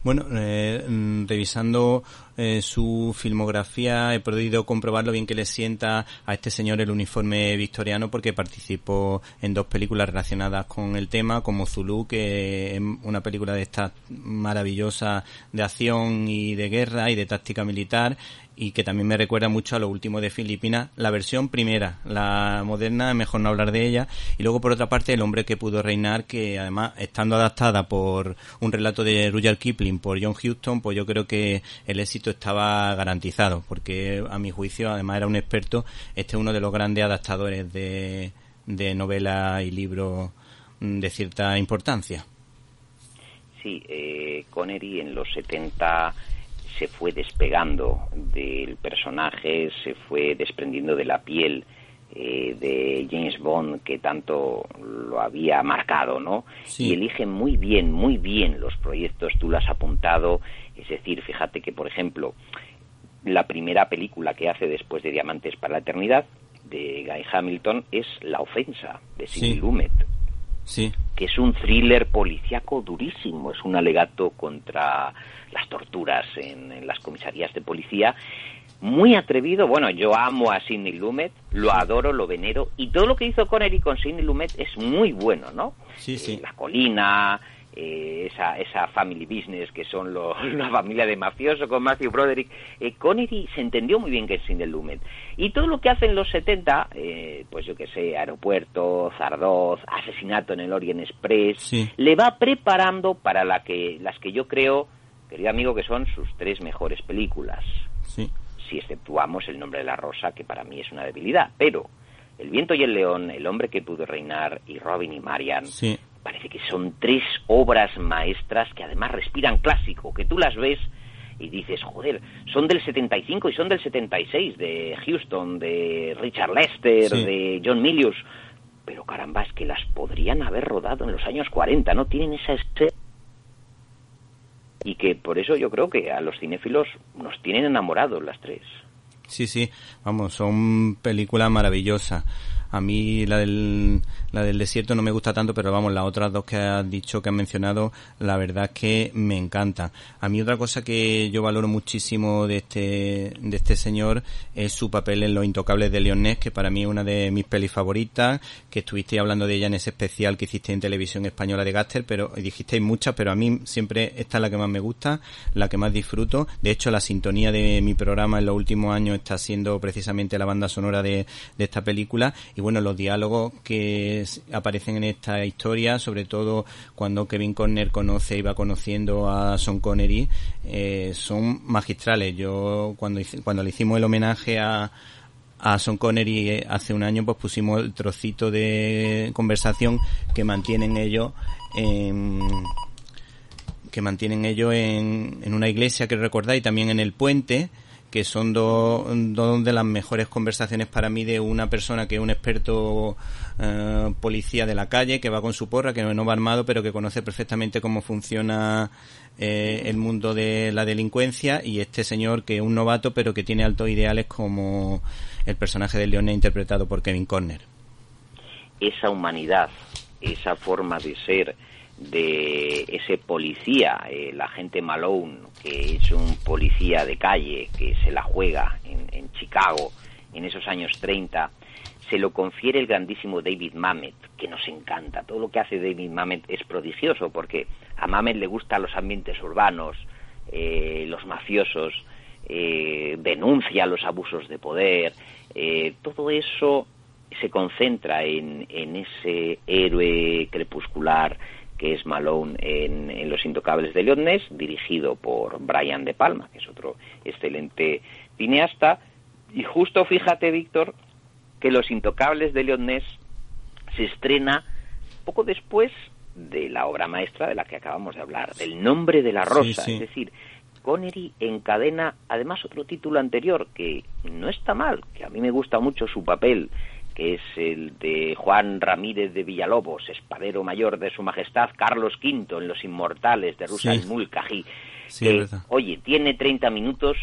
Bueno, eh, mm, revisando eh, su filmografía he podido comprobar lo bien que le sienta a este señor el uniforme victoriano porque participó en dos películas relacionadas con el tema, como Zulu, que es una película de esta maravillosa de acción y de guerra y de táctica militar y que también me recuerda mucho a lo último de Filipinas, la versión primera, la moderna, mejor no hablar de ella, y luego por otra parte El hombre que pudo reinar, que además estando adaptada por un relato de Rudyard Kipling por John Huston, pues yo creo que el éxito estaba garantizado, porque a mi juicio además era un experto, este es uno de los grandes adaptadores de, de novelas y libros de cierta importancia.
Sí, eh, Connery en los 70 se fue despegando del personaje, se fue desprendiendo de la piel eh, de James Bond que tanto lo había marcado, ¿no? Y elige muy bien, muy bien los proyectos, tú lo has apuntado, es decir, fíjate que, por ejemplo, la primera película que hace después de Diamantes para la Eternidad, de Guy Hamilton, es La Ofensa, de Sidney Lumet.
Sí.
que es un thriller policíaco durísimo, es un alegato contra las torturas en, las comisarías de policía. Muy atrevido, bueno, yo amo a Sidney Lumet, lo adoro, lo venero, y todo lo que hizo Connery con Sidney Lumet es muy bueno, ¿no?
Sí, sí.
Eh, la colina, eh, esa, esa family business que son los, *laughs* la familia de mafioso con Matthew Broderick, eh, Connery se entendió muy bien que es Sidney Lumet. Y todo lo que hace en los 70, eh, pues yo que sé, Aeropuerto, Zardoz, Asesinato en el Orient Express, le va preparando para la que, las que yo creo, querido amigo, que son sus tres mejores películas.
Sí.
Si exceptuamos El nombre de la rosa, que para mí es una debilidad. Pero El viento y el león, El hombre que pudo reinar y Robin y Marian
sí
parece que son tres obras maestras que además respiran clásico, que tú las ves y dices, joder, son del 75 y son del 76, de Houston, de Richard Lester, de John Milius, pero caramba, es que las podrían haber rodado en los años 40, ¿no? Tienen esa y que por eso yo creo que a los cinéfilos nos tienen enamorados las tres.
Sí, sí, vamos, son películas maravillosas. A mí la del, la del desierto no me gusta tanto, pero vamos, las otras dos que has dicho, que has mencionado, la verdad es que me encanta. A mí otra cosa que yo valoro muchísimo de este, de este señor es su papel en Los Intocables de Leonés, que para mí es una de mis pelis favoritas, que estuvisteis hablando de ella en ese especial que hiciste en televisión española de Gaster, pero dijisteis muchas, pero a mí siempre esta es la que más me gusta, la que más disfruto. De hecho, la sintonía de mi programa en los últimos años está siendo precisamente la banda sonora de, de esta película y bueno, los diálogos que aparecen en esta historia, sobre todo cuando Kevin Conner conoce y va conociendo a Sean Connery, eh, son magistrales. Yo cuando, cuando le hicimos el homenaje a, a Sean Connery eh, hace un año, pues pusimos el trocito de conversación que mantienen ellos en que mantienen ellos en, en una iglesia que recordáis también en el puente que son dos, de las mejores conversaciones para mí de una persona que es un experto eh, policía de la calle, que va con su porra, que no va armado, pero que conoce perfectamente cómo funciona eh, el mundo de la delincuencia, y este señor que es un novato, pero que tiene altos ideales como el personaje de Leone interpretado por Kevin Conner.
Esa humanidad, esa forma de ser, de ese policía, el agente Malone, que es un policía de calle que se la juega en, en, Chicago en esos años 30, se lo confiere el grandísimo David Mamet, que nos encanta. Todo lo que hace David Mamet es prodigioso porque a Mamet le gustan los ambientes urbanos, eh, los mafiosos, eh, denuncia los abusos de poder, eh, todo eso se concentra en, en ese héroe crepuscular que es Malone en, en, Los Intocables de Leones, dirigido por Brian De Palma, que es otro excelente cineasta. Y justo fíjate, Víctor, que Los Intocables de Leones se estrena poco después de la obra maestra de la que acabamos de hablar, del nombre de la rosa. Sí, sí. Es decir, Connery encadena además otro título anterior que no está mal, que a mí me gusta mucho su papel que es el de Juan Ramírez de Villalobos, espadero mayor de Su Majestad Carlos V en Los Inmortales de Russell sí. Mulcahy,
sí,
que, oye, tiene 30 minutos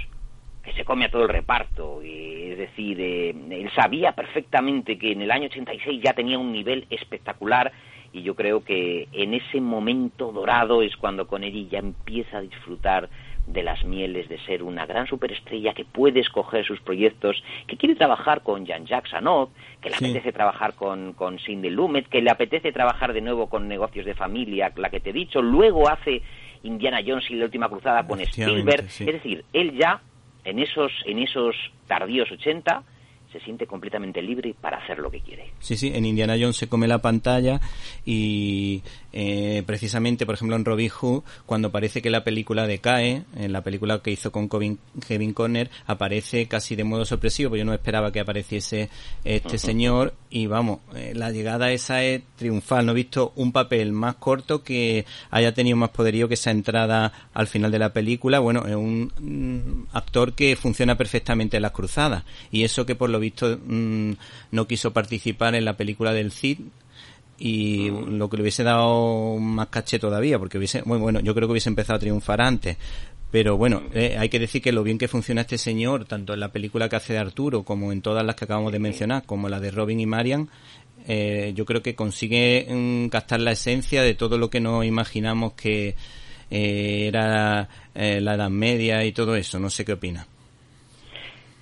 que se come a todo el reparto, eh, es decir, eh, él sabía perfectamente que en el año 86 ya tenía un nivel espectacular y yo creo que en ese momento dorado es cuando Connery ya empieza a disfrutar de las mieles de ser una gran superestrella que puede escoger sus proyectos, que quiere trabajar con Jean-Jacques Anot, que le sí. apetece trabajar con, con Cindy Lumet, que le apetece trabajar de nuevo con negocios de familia, la que te he dicho, luego hace Indiana Jones y la última cruzada con Spielberg,
sí.
es decir, él ya en esos, en esos tardíos 80 se siente completamente libre para hacer lo que quiere.
Sí, sí, en Indiana Jones se come la pantalla y eh, precisamente, por ejemplo, en Robin Hood, cuando parece que la película decae, en la película que hizo con Kevin, Kevin Conner, aparece casi de modo sorpresivo, porque yo no esperaba que apareciese este uh -huh. señor y vamos, eh, la llegada esa es triunfal. No he visto un papel más corto que haya tenido más poderío que esa entrada al final de la película. Bueno, es un, un actor que funciona perfectamente en las cruzadas y eso que por lo visto mmm, no quiso participar en la película del Cid y lo que le hubiese dado más caché todavía, porque hubiese, bueno, bueno, yo creo que hubiese empezado a triunfar antes. Pero bueno, eh, hay que decir que lo bien que funciona este señor, tanto en la película que hace de Arturo, como en todas las que acabamos de mencionar, como la de Robin y Marian, eh, yo creo que consigue mm, captar la esencia de todo lo que nos imaginamos que eh, era eh, la Edad Media y todo eso. No sé qué opina.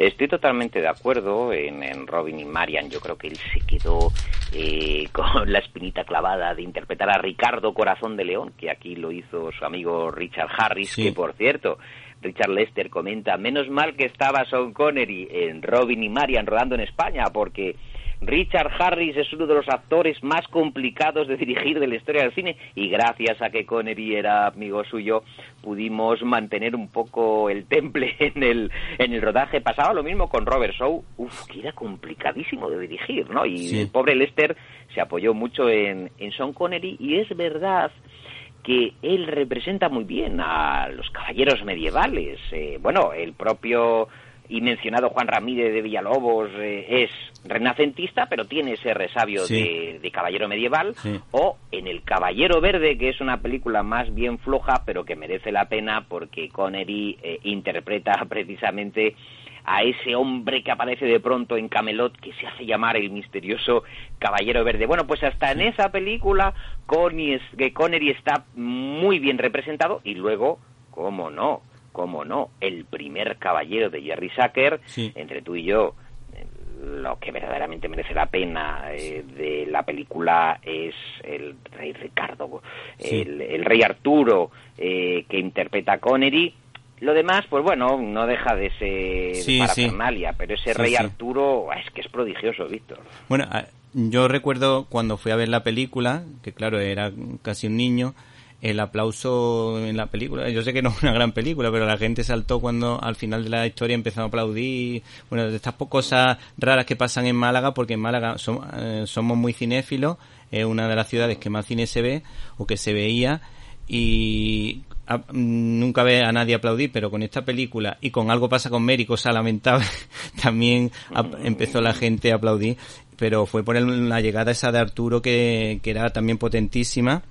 Estoy totalmente de acuerdo en, en, Robin y Marian. Yo creo que él se quedó eh, *laughs* con la espinita clavada de interpretar a Ricardo Corazón de León, que aquí lo hizo su amigo Richard Harris, sí. que por cierto, Richard Lester comenta, menos mal que estaba Sean Connery en Robin y Marian rodando en España, porque Richard Harris es uno de los actores más complicados de dirigir de la historia del cine y gracias a que Connery era amigo suyo pudimos mantener un poco el temple *laughs* en el, en el rodaje. Pasaba lo mismo con Robert Shaw, uf, que era complicadísimo de dirigir, ¿no? Y sí. el pobre Lester se apoyó mucho en, en Sean Connery y es verdad que él representa muy bien a los caballeros medievales. Eh, bueno, el propio y mencionado Juan Ramírez de Villalobos eh, es renacentista, pero tiene ese resabio sí. de, de, caballero medieval, sí. o en El Caballero Verde, que es una película más bien floja, pero que merece la pena porque Connery eh, interpreta *laughs* precisamente a ese hombre que aparece de pronto en Camelot que se hace llamar el misterioso Caballero Verde. Bueno, pues hasta en esa película Connie es- que Connery está muy bien representado y luego, cómo no, cómo no, el primer caballero de Jerry Sacker,
Sí.
entre tú y yo, eh, lo que verdaderamente merece la pena eh, de la película es el rey Ricardo,
Sí.
el, el rey Arturo eh, que interpreta a Connery. Lo demás, pues bueno, no deja de ser
Sí,
parafernalia, pero ese rey. Arturo ah, es que es prodigioso, Víctor.
Bueno, a- yo recuerdo cuando fui a ver la película, que claro, era casi un niño, el aplauso en la película, yo sé que no es una gran película, pero la gente saltó cuando al final de la historia empezó a aplaudir, bueno, de estas cosas raras que pasan en Málaga, porque en Málaga eh, somos muy cinéfilos, es una de las ciudades que más cine se ve, o que se veía, y mm, nunca ve a nadie aplaudir, pero con esta película y con algo pasa con Mary, cosa lamentable, *laughs* también empezó la gente a aplaudir, pero fue por el- la llegada esa de Arturo que, que era también potentísima.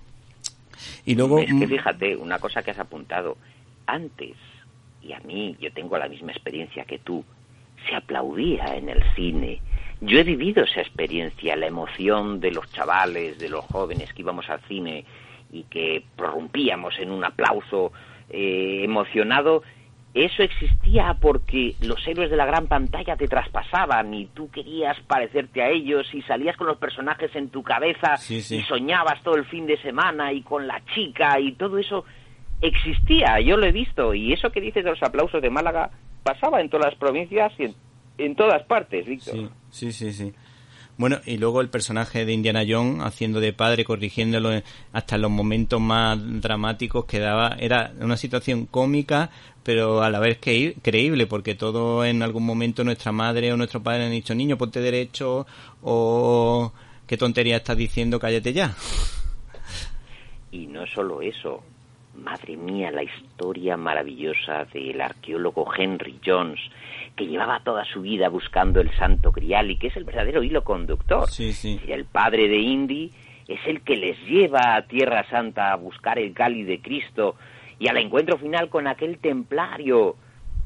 Y luego,
Es que
mm,
fíjate, una cosa que has apuntado, antes, y a mí, yo tengo la misma experiencia que tú, se aplaudía en el cine. Yo he vivido esa experiencia, la emoción de los chavales, de los jóvenes que íbamos al cine y que prorrumpíamos en un aplauso eh, emocionado. Eso existía porque los héroes de la gran pantalla te traspasaban y tú querías parecerte a ellos y salías con los personajes en tu cabeza
Sí, sí.
y soñabas todo el fin de semana y con la chica y todo eso existía, yo lo he visto y eso que dices de los aplausos de Málaga pasaba en todas las provincias y en, en todas partes, Víctor.
Sí, sí, sí, sí. Bueno, y luego el personaje de Indiana Jones haciendo de padre, corrigiéndolo hasta los momentos más dramáticos que daba. Era una situación cómica, pero a la vez que creíble, porque todo en algún momento nuestra madre o nuestro padre han dicho, niño, ponte derecho, o qué tontería estás diciendo, cállate ya.
Y no solo eso, madre mía, la historia maravillosa del arqueólogo Henry Jones, que llevaba toda su vida buscando el santo grial y que es el verdadero hilo conductor.
Sí, sí.
Y el padre de Indy es el que les lleva a Tierra Santa a buscar el cáliz de Cristo y al encuentro final con aquel templario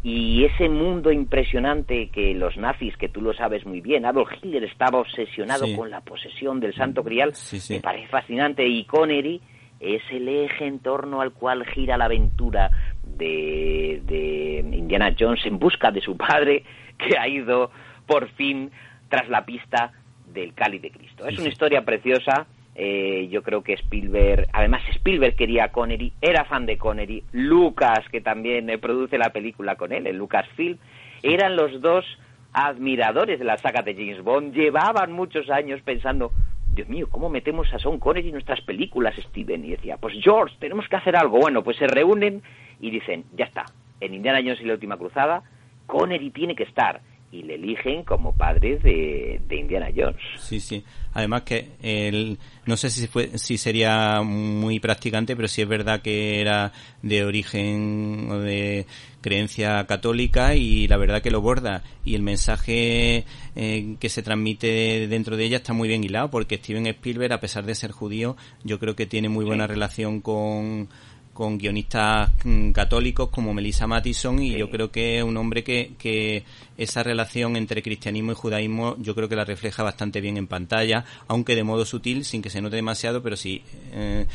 y ese mundo impresionante que los nazis, que tú lo sabes muy bien, Adolf Hitler estaba obsesionado
Sí.
con la posesión del santo grial, me parece fascinante y Connery es el eje en torno al cual gira la aventura de, de Indiana Jones en busca de su padre *laughs* que ha ido por fin tras la pista del cáliz de Cristo. Es una historia preciosa. eh, yo creo que Spielberg, además Spielberg quería a Connery, era fan de Connery, Lucas, que también eh, produce la película con él, el Lucasfilm, eran los dos admiradores de la saga de James Bond, llevaban muchos años pensando, Dios mío, ¿cómo metemos a Sean Connery en nuestras películas, Steven? Y decía, pues George, tenemos que hacer algo. Bueno, pues se reúnen y dicen, ya está, en Indiana Jones y la Última Cruzada, Connery tiene que estar. Y le eligen como padre de, de Indiana Jones.
Sí, sí. Además que el, no sé si fue, si sería muy practicante, pero sí es verdad que era de origen o de creencia católica y la verdad que lo borda. Y el mensaje eh, que se transmite dentro de ella está muy bien hilado porque Steven Spielberg, a pesar de ser judío, yo creo que tiene muy buena relación con con guionistas mm, católicos como Melissa Mattison y yo creo que es un hombre que, que esa relación entre cristianismo y judaísmo yo creo que la refleja bastante bien en pantalla, aunque de modo sutil, sin que se note demasiado, pero si eh,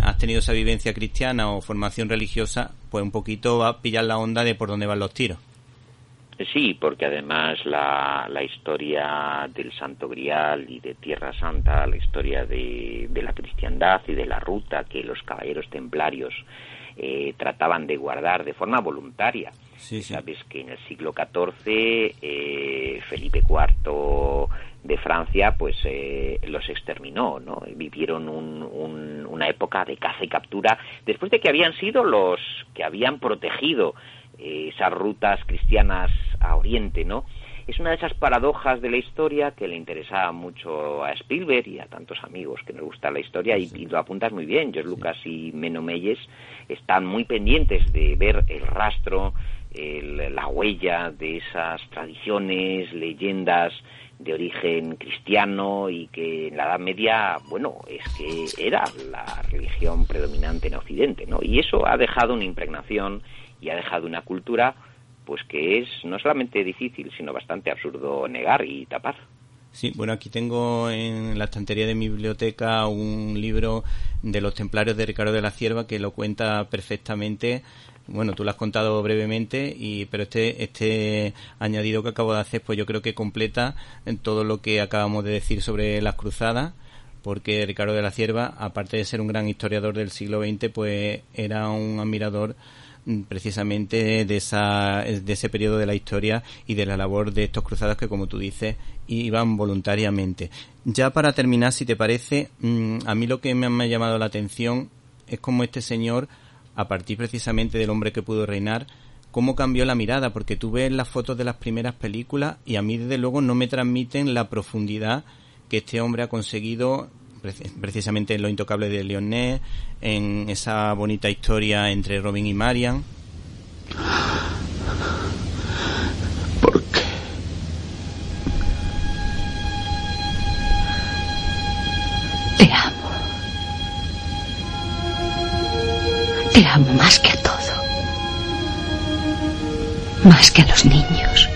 has tenido esa vivencia cristiana o formación religiosa, pues un poquito va a pillar la onda de por dónde van los tiros.
Sí, porque además la, la historia del Santo Grial y de Tierra Santa, la historia de, de la cristiandad y de la ruta que los caballeros templarios eh, trataban de guardar de forma voluntaria.
Sí, sí.
Sabes que en el siglo XIV eh, Felipe IV de Francia pues eh, los exterminó, ¿no? Vivieron un- un- una época de caza y captura después de que habían sido los que habían protegido eh, esas rutas cristianas a Oriente, ¿no? Es una de esas paradojas de la historia que le interesaba mucho a Spielberg y a tantos amigos que nos gusta la historia y, y lo apuntas muy bien. George Lucas y Meno Meyes están muy pendientes de ver el rastro, el- la huella de esas tradiciones, leyendas de origen cristiano y que en la Edad Media, bueno, es que era la religión predominante en Occidente, ¿no? Y eso ha dejado una impregnación y ha dejado una cultura pues que es no solamente difícil, sino bastante absurdo negar y tapar.
Sí, bueno, aquí tengo en la estantería de mi biblioteca un libro de los templarios de Ricardo de la Cierva que lo cuenta perfectamente. Bueno, tú lo has contado brevemente, y, pero este, este añadido que acabo de hacer, pues yo creo que completa todo lo que acabamos de decir sobre las cruzadas, porque Ricardo de la Cierva, aparte de ser un gran historiador del siglo XX, pues era un admirador precisamente de esa de ese periodo de la historia y de la labor de estos cruzados que como tú dices iban voluntariamente. Ya para terminar si te parece mm, a mí lo que me ha llamado la atención es como este señor a partir precisamente del hombre que pudo reinar cómo cambió la mirada porque tú ves las fotos de las primeras películas y a mí desde luego no me transmiten la profundidad que este hombre ha conseguido precisamente en Lo Intocable de Leonet, en esa bonita historia entre Robin y Marian.
¿Por qué?
Te amo. Te amo más que a todo. Más que a los niños.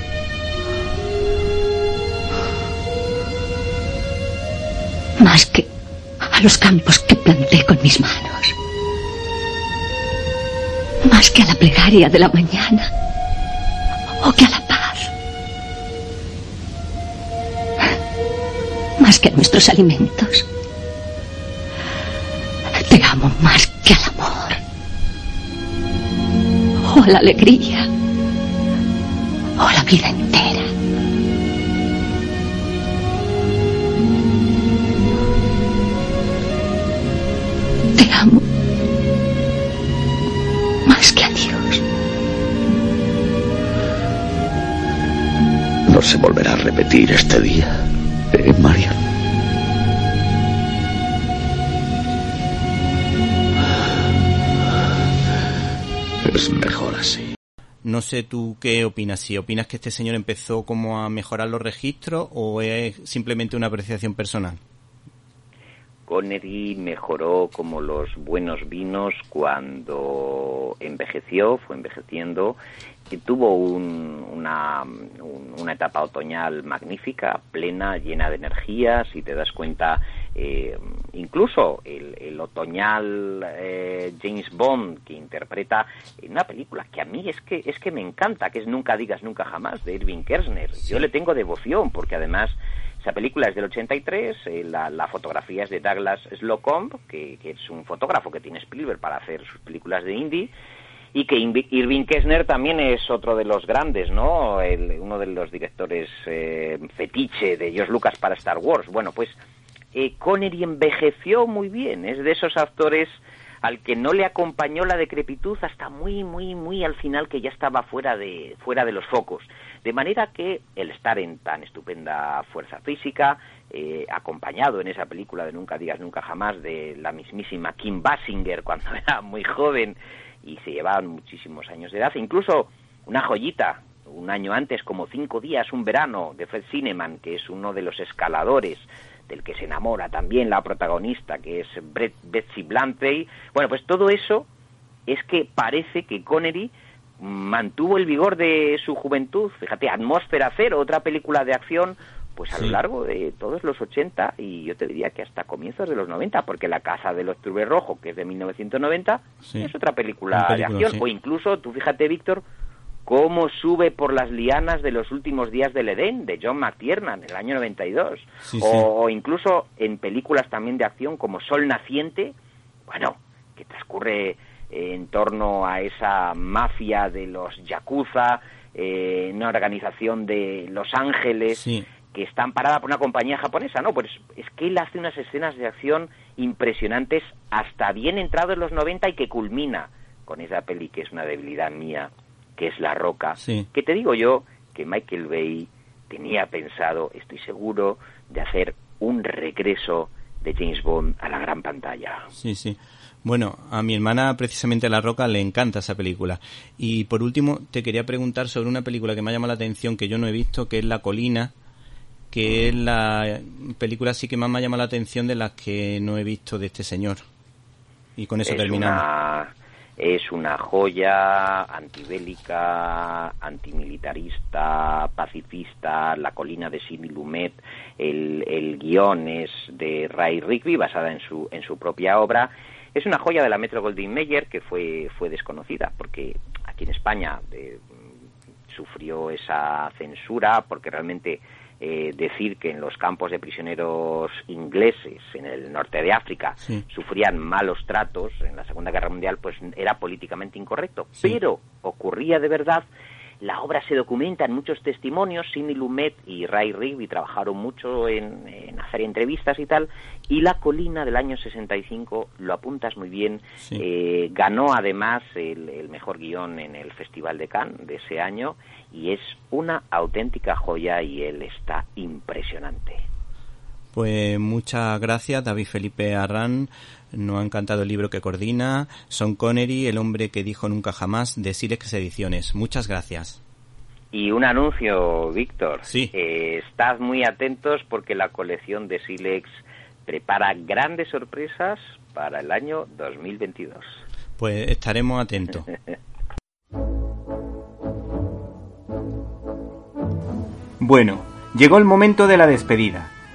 Más que los campos que planté con mis manos. Más que a la plegaria de la mañana. O que a la paz. Más que a nuestros alimentos. Te amo más que al amor. O a la alegría. O a la vida entera. Te amo. Más que a Dios.
No se volverá a repetir este día, ¿eh, Marian? Es mejor así.
No sé tú qué opinas, si opinas que este señor empezó como a mejorar los registros o es simplemente una apreciación personal.
Connery mejoró como los buenos vinos cuando envejeció, fue envejeciendo y tuvo un- una, un- una etapa otoñal magnífica, plena, llena de energía. Si te das cuenta, eh, incluso el, el otoñal eh, James Bond que interpreta en una película que a mí es que es que me encanta, que es Nunca digas nunca jamás de Irving Kershner. Yo le tengo devoción porque además esa película es del 83, eh, la, la fotografía es de Douglas Slocombe, que, es un fotógrafo que tiene Spielberg para hacer sus películas de indie, y que Irving Kessner también es otro de los grandes, ¿no? El- uno de los directores eh, fetiche de George Lucas para Star Wars. Bueno, pues eh, Connery envejeció muy bien, es de esos actores al que no le acompañó la decrepitud hasta muy, muy, muy al final que ya estaba fuera de, fuera de los focos. De manera que el estar en tan estupenda fuerza física, eh, acompañado en esa película de Nunca digas nunca jamás de la mismísima Kim Basinger cuando *laughs* era muy joven y se llevaban muchísimos años de edad, incluso una joyita, un año antes, como cinco días, un verano, de Fred Cineman, que es uno de los escaladores del que se enamora también la protagonista, que es Brett- Betsy Blantley. Bueno, pues todo eso es que parece que Connery mantuvo el vigor de su juventud. Fíjate, Atmósfera Cero, otra película de acción, pues a lo largo de todos los 80 y yo te diría que hasta comienzos de los 90, porque La Casa del Octubre Rojo, que es de 1990,
Sí.
es otra película, de acción.
sí.
O incluso, tú fíjate, Víctor, cómo sube por las lianas de los últimos días del Edén, de John McTiernan, en el año 92.
Sí,
o, o incluso en películas también de acción como Sol Naciente, bueno, que transcurre en torno a esa mafia de los Yakuza, eh, una organización de Los Ángeles,
Sí.
que está amparada por una compañía japonesa, ¿no? Pues es que él hace unas escenas de acción impresionantes hasta bien entrado en los 90 y que culmina con esa peli que es una debilidad mía, que es La Roca.
Sí.
Que te digo yo que Michael Bay tenía pensado, estoy seguro, de hacer un regreso de James Bond a la gran pantalla.
Sí, sí. Bueno, a mi hermana precisamente La Roca le encanta esa película. Y por último, te quería preguntar sobre una película que me ha llamado la atención, que yo no he visto, que es La Colina, que es la película sí que más me ha llamado la atención de las que no he visto de este señor. Y con eso
es
terminamos.
Una, es una joya antibélica, antimilitarista, pacifista, La colina de Sidney Lumet, el, el guion es de Ray Rigby, basada en su, en su propia obra. Es una joya de la Metro Goldwyn Mayer que fue, fue desconocida, porque aquí en España eh, sufrió esa censura, porque realmente eh, decir que en los campos de prisioneros ingleses en el norte de África
Sí.
sufrían malos tratos en la Segunda Guerra Mundial, pues era políticamente incorrecto. Pero ocurría de verdad. La obra se documenta en muchos testimonios. Sidney Lumet y Ray Rigby trabajaron mucho en, en hacer entrevistas y tal. Y La Colina del año 65, lo apuntas muy bien,
Sí.
eh, ganó además el, el mejor guion en el Festival de Cannes de ese año y es una auténtica joya y él está impresionante.
Pues muchas gracias, David Felipe Arran. Nos ha encantado el libro que coordina. Son Connery, el hombre que dijo nunca jamás, de Silex Ediciones. Muchas gracias.
Y un anuncio, Víctor.
Sí.
Eh, estad muy atentos porque la colección de Silex prepara grandes sorpresas para el año 2022.
Pues estaremos atentos. *laughs* Bueno, llegó el momento de la despedida.